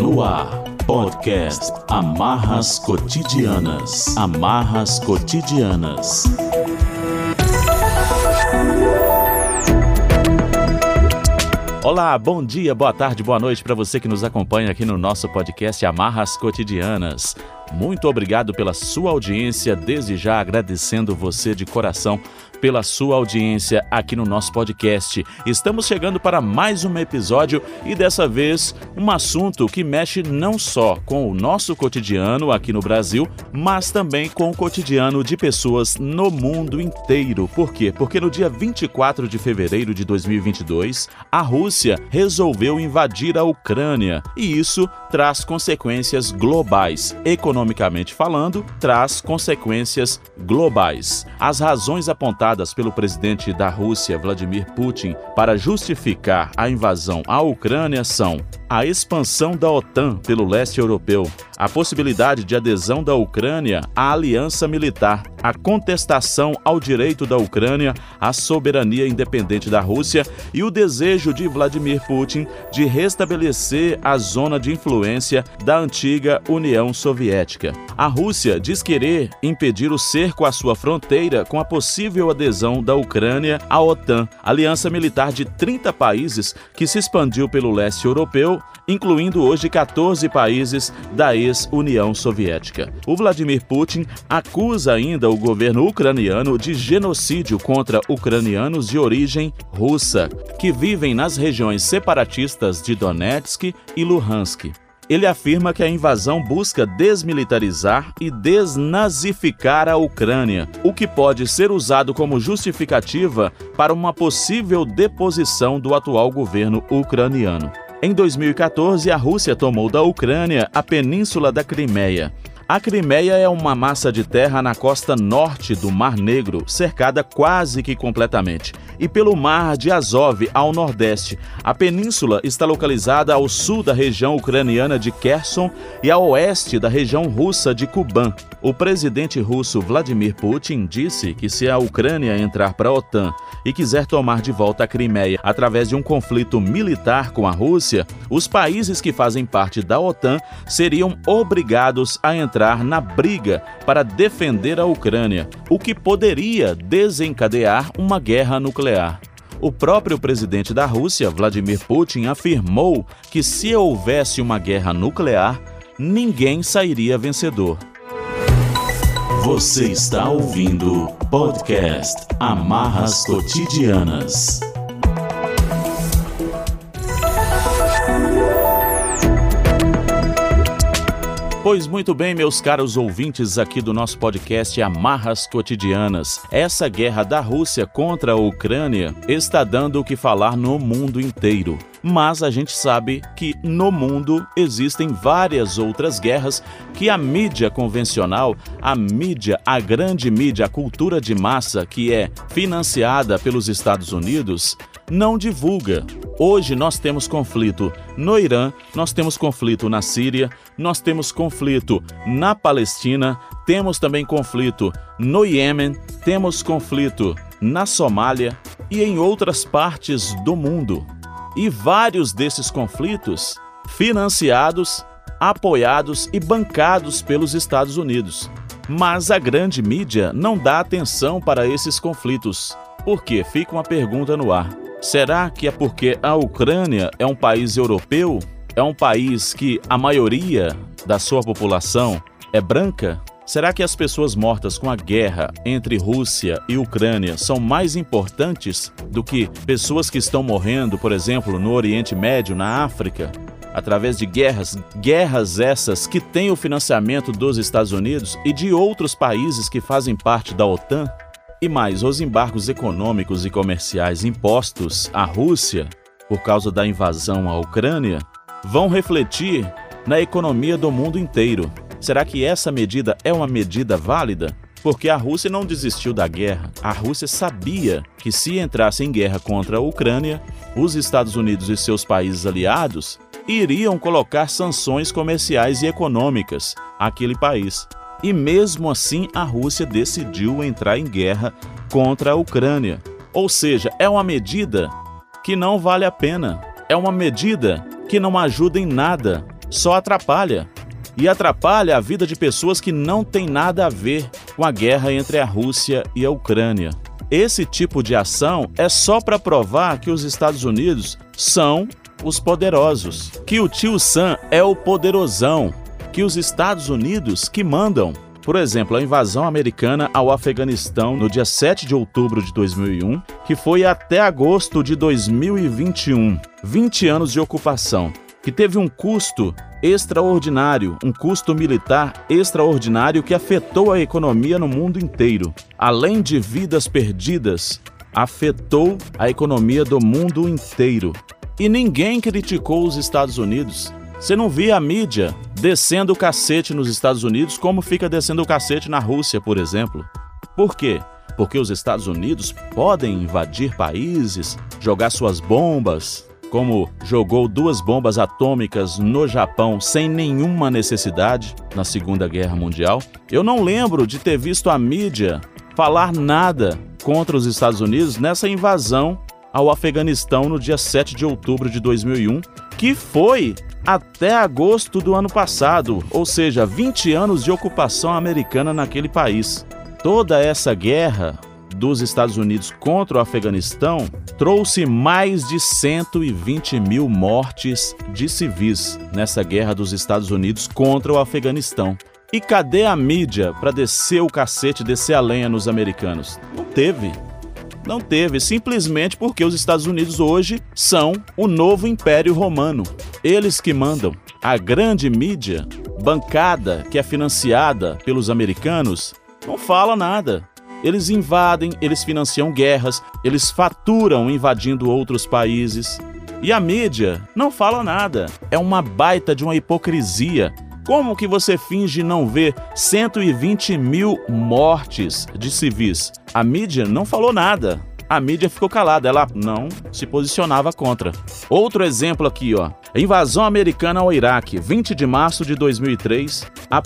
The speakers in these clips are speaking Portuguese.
No ar, podcast Amarras Cotidianas. Amarras Cotidianas. Olá, bom dia, boa tarde, boa noite para você que nos acompanha aqui no nosso podcast Amarras Cotidianas. Muito obrigado pela sua audiência, desde já agradecendo você de coração pela sua audiência aqui no nosso podcast. Estamos chegando para mais um episódio e dessa vez um assunto que mexe não só com o nosso cotidiano aqui no Brasil, mas também com o cotidiano de pessoas no mundo inteiro. Por quê? Porque no dia 24 de fevereiro de 2022, a Rússia resolveu invadir a Ucrânia e isso traz consequências globais. Economicamente falando, traz consequências globais. As razões apontadas pelo presidente da Rússia, Vladimir Putin, para justificar a invasão à Ucrânia são a expansão da OTAN pelo leste europeu, a possibilidade de adesão da Ucrânia à aliança militar, a contestação ao direito da Ucrânia à soberania independente da Rússia e o desejo de Vladimir Putin de restabelecer a zona de influência da antiga União Soviética. A Rússia diz querer impedir o cerco à sua fronteira com a possível adesão da Ucrânia à OTAN, aliança militar de 30 países que se expandiu pelo leste europeu incluindo hoje 14 países da ex-União Soviética. O Vladimir Putin acusa ainda o governo ucraniano de genocídio contra ucranianos de origem russa, que vivem nas regiões separatistas de Donetsk e Luhansk. Ele afirma que a invasão busca desmilitarizar e desnazificar a Ucrânia, o que pode ser usado como justificativa para uma possível deposição do atual governo ucraniano. Em 2014, a Rússia tomou da Ucrânia a península da Crimeia. A Crimeia é uma massa de terra na costa norte do Mar Negro, cercada quase que completamente e pelo mar de Azov ao nordeste. A península está localizada ao sul da região ucraniana de Kherson e ao oeste da região russa de Kuban. O presidente russo Vladimir Putin disse que se a Ucrânia entrar para a OTAN e quiser tomar de volta a Crimeia através de um conflito militar com a Rússia, os países que fazem parte da OTAN seriam obrigados a entrar na briga para defender a Ucrânia, o que poderia desencadear uma guerra nuclear. O próprio presidente da Rússia, Vladimir Putin, afirmou que se houvesse uma guerra nuclear, ninguém sairia vencedor. Você está ouvindo podcast Amarras Cotidianas. Pois muito bem, meus caros ouvintes aqui do nosso podcast Amarras Cotidianas. Essa guerra da Rússia contra a Ucrânia está dando o que falar no mundo inteiro. Mas a gente sabe que no mundo existem várias outras guerras que a mídia convencional, a mídia, a grande mídia, a cultura de massa que é financiada pelos Estados Unidos, não divulga. Hoje nós temos conflito no Irã, nós temos conflito na Síria, nós temos conflito na Palestina, temos também conflito no Iêmen, temos conflito na Somália e em outras partes do mundo. E vários desses conflitos financiados, apoiados e bancados pelos Estados Unidos. Mas a grande mídia não dá atenção para esses conflitos. Por quê? Fica uma pergunta no ar. Será que é porque a Ucrânia é um país europeu? É um país que a maioria da sua população é branca? Será que as pessoas mortas com a guerra entre Rússia e Ucrânia são mais importantes do que pessoas que estão morrendo, por exemplo, no Oriente Médio, na África? Através de guerras, guerras essas que têm o financiamento dos Estados Unidos e de outros países que fazem parte da OTAN? E mais, os embargos econômicos e comerciais impostos à Rússia por causa da invasão à Ucrânia vão refletir na economia do mundo inteiro. Será que essa medida é uma medida válida? Porque a Rússia não desistiu da guerra. A Rússia sabia que se entrasse em guerra contra a Ucrânia, os Estados Unidos e seus países aliados iriam colocar sanções comerciais e econômicas àquele país. E mesmo assim, a Rússia decidiu entrar em guerra contra a Ucrânia. Ou seja, é uma medida que não vale a pena. É uma medida que não ajuda em nada só atrapalha. E atrapalha a vida de pessoas que não têm nada a ver com a guerra entre a Rússia e a Ucrânia. Esse tipo de ação é só para provar que os Estados Unidos são os poderosos, que o tio Sam é o poderosão, que os Estados Unidos que mandam. Por exemplo, a invasão americana ao Afeganistão no dia 7 de outubro de 2001, que foi até agosto de 2021, 20 anos de ocupação, que teve um custo extraordinário, um custo militar extraordinário que afetou a economia no mundo inteiro. Além de vidas perdidas, afetou a economia do mundo inteiro. E ninguém criticou os Estados Unidos. Você não via a mídia descendo o cacete nos Estados Unidos como fica descendo o cacete na Rússia, por exemplo. Por quê? Porque os Estados Unidos podem invadir países, jogar suas bombas, como jogou duas bombas atômicas no Japão sem nenhuma necessidade na Segunda Guerra Mundial. Eu não lembro de ter visto a mídia falar nada contra os Estados Unidos nessa invasão ao Afeganistão no dia 7 de outubro de 2001, que foi até agosto do ano passado, ou seja, 20 anos de ocupação americana naquele país. Toda essa guerra dos Estados Unidos contra o Afeganistão trouxe mais de 120 mil mortes de civis nessa guerra dos Estados Unidos contra o Afeganistão. E cadê a mídia para descer o cacete, descer a lenha nos americanos? Não teve. Não teve, simplesmente porque os Estados Unidos hoje são o novo Império Romano. Eles que mandam. A grande mídia, bancada que é financiada pelos americanos, não fala nada. Eles invadem, eles financiam guerras, eles faturam invadindo outros países. E a mídia não fala nada. É uma baita de uma hipocrisia. Como que você finge não ver 120 mil mortes de civis? A mídia não falou nada. A mídia ficou calada, ela não se posicionava contra. Outro exemplo aqui, ó. Invasão americana ao Iraque, 20 de março de 2003 a 1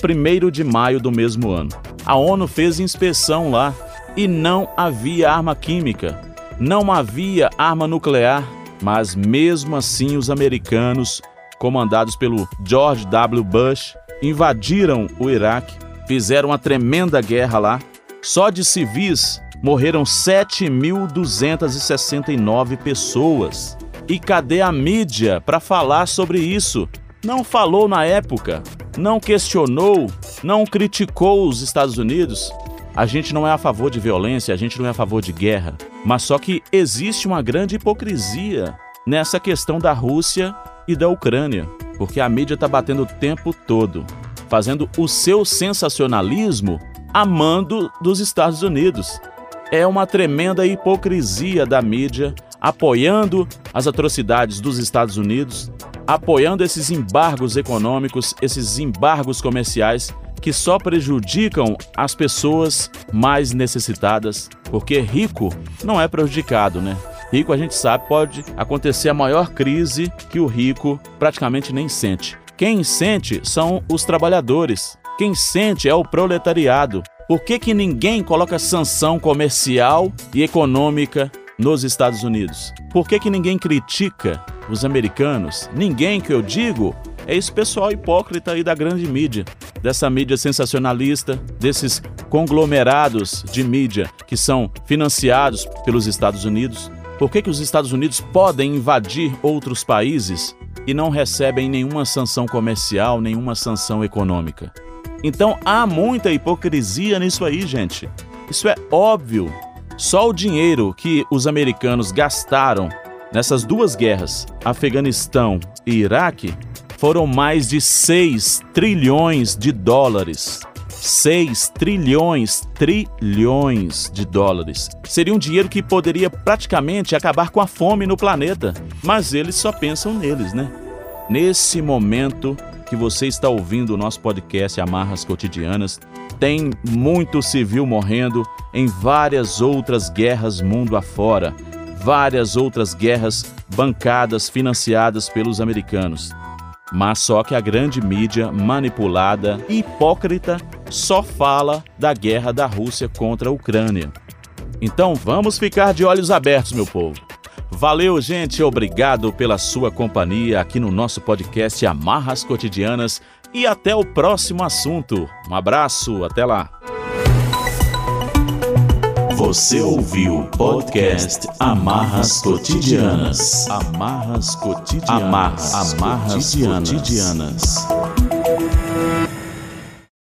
de maio do mesmo ano. A ONU fez inspeção lá e não havia arma química, não havia arma nuclear, mas mesmo assim os americanos, comandados pelo George W. Bush, invadiram o Iraque, fizeram uma tremenda guerra lá. Só de civis morreram 7.269 pessoas. E cadê a mídia para falar sobre isso? Não falou na época, não questionou, não criticou os Estados Unidos. A gente não é a favor de violência, a gente não é a favor de guerra, mas só que existe uma grande hipocrisia nessa questão da Rússia e da Ucrânia, porque a mídia está batendo o tempo todo, fazendo o seu sensacionalismo amando dos Estados Unidos. É uma tremenda hipocrisia da mídia apoiando as atrocidades dos Estados Unidos, apoiando esses embargos econômicos, esses embargos comerciais que só prejudicam as pessoas mais necessitadas, porque rico não é prejudicado, né? Rico a gente sabe pode acontecer a maior crise que o rico praticamente nem sente. Quem sente são os trabalhadores. Quem sente é o proletariado. Por que, que ninguém coloca sanção comercial e econômica nos Estados Unidos? Por que, que ninguém critica os americanos? Ninguém que eu digo é esse pessoal hipócrita aí da grande mídia, dessa mídia sensacionalista, desses conglomerados de mídia que são financiados pelos Estados Unidos. Por que, que os Estados Unidos podem invadir outros países e não recebem nenhuma sanção comercial, nenhuma sanção econômica? Então há muita hipocrisia nisso aí, gente. Isso é óbvio. Só o dinheiro que os americanos gastaram nessas duas guerras, Afeganistão e Iraque, foram mais de 6 trilhões de dólares. 6 trilhões, trilhões de dólares. Seria um dinheiro que poderia praticamente acabar com a fome no planeta. Mas eles só pensam neles, né? Nesse momento que você está ouvindo o nosso podcast Amarras Cotidianas, tem muito civil morrendo em várias outras guerras mundo afora, várias outras guerras bancadas, financiadas pelos americanos. Mas só que a grande mídia manipulada e hipócrita só fala da guerra da Rússia contra a Ucrânia. Então vamos ficar de olhos abertos, meu povo. Valeu, gente. Obrigado pela sua companhia aqui no nosso podcast Amarras Cotidianas e até o próximo assunto. Um abraço, até lá. Você ouviu o podcast Amarras Cotidianas. Amarras Cotidianas. Amarras, Amarras cotidianas. cotidianas.